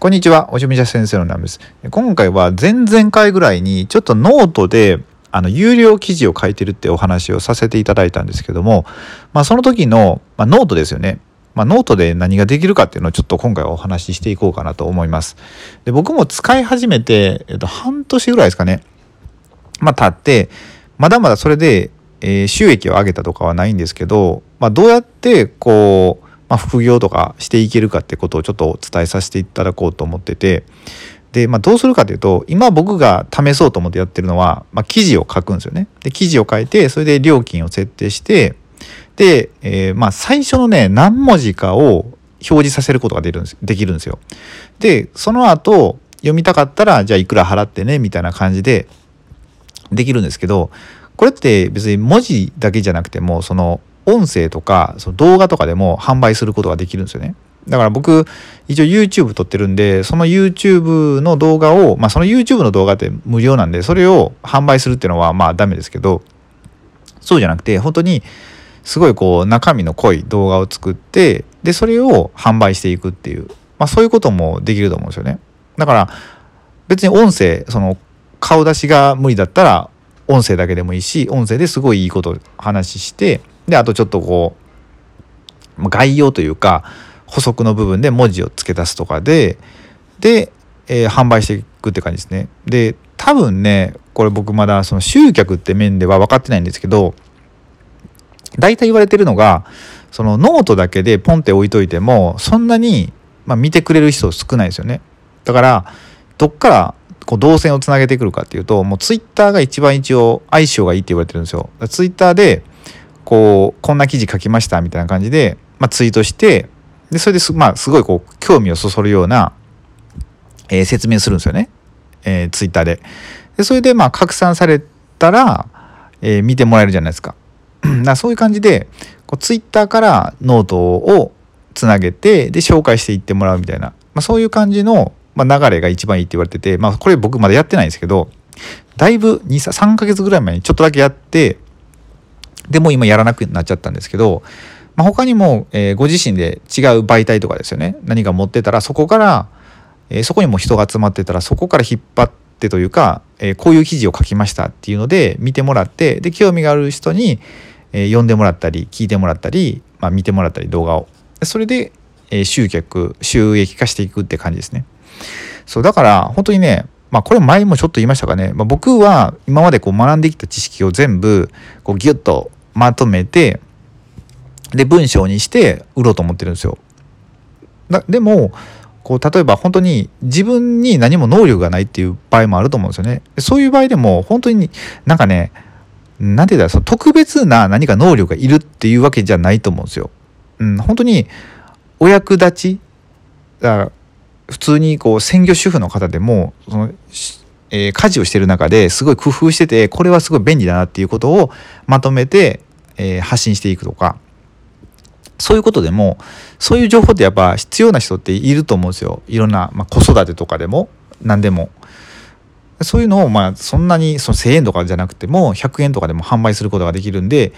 こんにちは、おしみじゃ先生のナムです。今回は前々回ぐらいにちょっとノートであの有料記事を書いてるってお話をさせていただいたんですけども、まあ、その時の、まあ、ノートですよね。まあ、ノートで何ができるかっていうのをちょっと今回はお話ししていこうかなと思います。で僕も使い始めて、えっと、半年ぐらいですかね。まあ、経って、まだまだそれで、えー、収益を上げたとかはないんですけど、まあ、どうやってこうまあ、副業とかしていけるかってことをちょっとお伝えさせていただこうと思っててで、まあ、どうするかというと今僕が試そうと思ってやってるのは、まあ、記事を書くんですよね。で記事を書いてそれで料金を設定してで、えー、まあ最初のね何文字かを表示させることができるんですできるんですよ。でその後読みたかったらじゃあいくら払ってねみたいな感じでできるんですけどこれって別に文字だけじゃなくてもその音声とかその動画とかでも販売することができるんですよね。だから僕一応 YouTube 撮ってるんでその YouTube の動画をまあその YouTube の動画って無料なんでそれを販売するっていうのはまあダメですけどそうじゃなくて本当にすごいこう中身の濃い動画を作ってでそれを販売していくっていう、まあ、そういうこともできると思うんですよね。だから別に音声その顔出しが無理だったら音声だけでもいいし音声ですごいいいことを話してであとちょっとこう概要というか補足の部分で文字を付け足すとかでで、えー、販売していくって感じですね。で多分ねこれ僕まだその集客って面では分かってないんですけど大体言われてるのがそのノートだけでポンって置いといてもそんなに、まあ、見てくれる人少ないですよね。だからどっからこう動線をつなげてくるかっていうともうツイッターが一番一応相性がいいって言われてるんですよ。ツイッターでこうこんな記事書きましたみたいな感じで、まあ、ツイートしてでそれです,、まあ、すごいこう興味をそそるような、えー、説明するんですよね、えー、ツイッターで。でそれでまあ拡散されたら、えー、見てもらえるじゃないですか。だそういう感じでこうツイッターからノートをつなげてで紹介していってもらうみたいな、まあ、そういう感じの、まあ、流れが一番いいって言われてて、まあ、これ僕まだやってないんですけどだいぶ3ヶ月ぐらい前にちょっとだけやってでも今やらなくなっちゃったんですけど、まあ、他にも、えー、ご自身で違う媒体とかですよね。何か持ってたらそこから、えー、そこにも人が集まってたらそこから引っ張ってというか、えー、こういう記事を書きましたっていうので見てもらってで興味がある人に、え、読んでもらったり聞いてもらったり、まあ、見てもらったり動画を。それで、え、集客収益化していくって感じですね。そうだから本当にねまあこれ前もちょっと言いましたかね、まあ、僕は今までこう学んできた知識を全部こうギュッとまとめてで文章にして売ろうと思ってるんですよ。でもこう例えば本当に自分に何も能力がないっていう場合もあると思うんですよね。そういう場合でも本当になんかね何て言ったらその特別な何か能力がいるっていうわけじゃないと思うんですよ。うん、本当にお役立ちだ普通にこう専業主婦の方でもそのえー、家事をしてる中ですごい工夫しててこれはすごい便利だなっていうことをまとめてえー、発信していくとか。そういうことでもそういう情報ってやっぱ必要な人っていると思うんですよ。いろんな、まあ、子育てとかでも何でも。そういうのをまあそんなにその1,000円とかじゃなくても100円とかでも販売することができるんで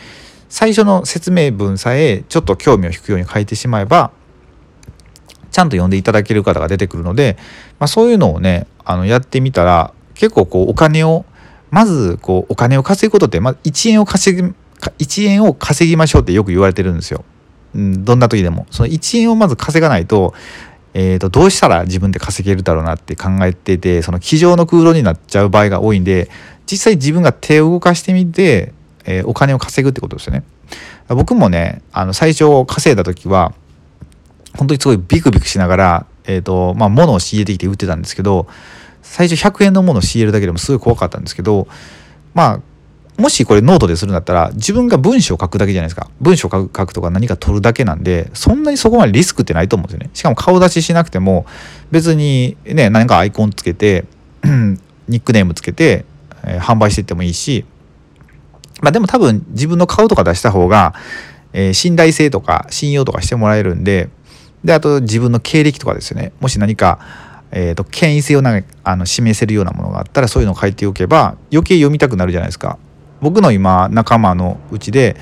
最初の説明文さえちょっと興味を引くように書いてしまえばちゃんと読んでいただける方が出てくるので、まあ、そういうのをねあのやってみたら結構こうお金をまずこうお金を稼ぐことって、まあ、1円を稼ぐ1円を稼ぎましょうってよく言われてるんですよ。うん、どんな時でも。その1円をまず稼がないと、えーと、どうしたら自分で稼げるだろうなって考えててその机上の空洞になっちゃう場合が多いんで実際自分が手を動かしてみて、えー、お金を稼ぐってことですよね。僕もねあの最初稼いだ時は本当にすごいビクビクしながら、えーとまあ、物を仕入れてきて売ってたんですけど最初100円のものを仕入れるだけでもすごい怖かったんですけどまあもしこれノートでするんだったら自分が文章を書くだけじゃないですか。文章を書くとか何か取るだけなんでそんなにそこまでリスクってないと思うんですよね。しかも顔出ししなくても別にね何かアイコンつけて ニックネームつけて、えー、販売していってもいいしまあでも多分自分の顔とか出した方が、えー、信頼性とか信用とかしてもらえるんでであと自分の経歴とかですよね。もし何かえーと、権威性をなあの示せるようなものがあったらそういうのを書いておけば余計読みたくなるじゃないですか。僕の今仲間のうちで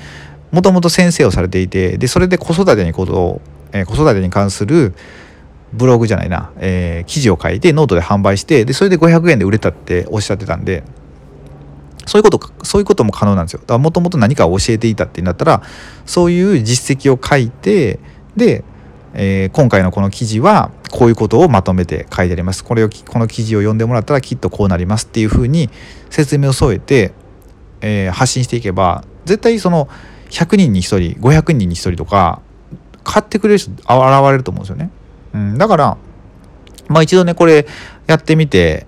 もともと先生をされていてでそれで子育てにことを、えー、子育てに関するブログじゃないな、えー、記事を書いてノートで販売してでそれで500円で売れたっておっしゃってたんでそういうことそういうことも可能なんですよ。だからもともと何かを教えていたってなったらそういう実績を書いてで、えー、今回のこの記事はこういうことをまとめて書いてあります。これをこの記事を読んでもらったらきっとこうなりますっていうふうに説明を添えて、えー、発信していけば絶対その100人に1人500人に1人とか買ってくれる人現れると思うんですよね。うん、だからまあ一度ねこれやってみて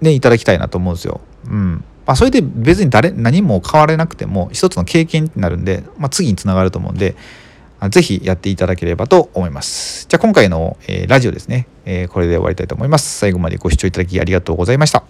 ねいただきたいなと思うんですよ。うんまあ、それで別に誰何も変われなくても一つの経験になるんで、まあ、次につながると思うんで是非やっていただければと思います。じゃあ今回の、えー、ラジオですね、えー、これで終わりたいと思います。最後までご視聴いただきありがとうございました。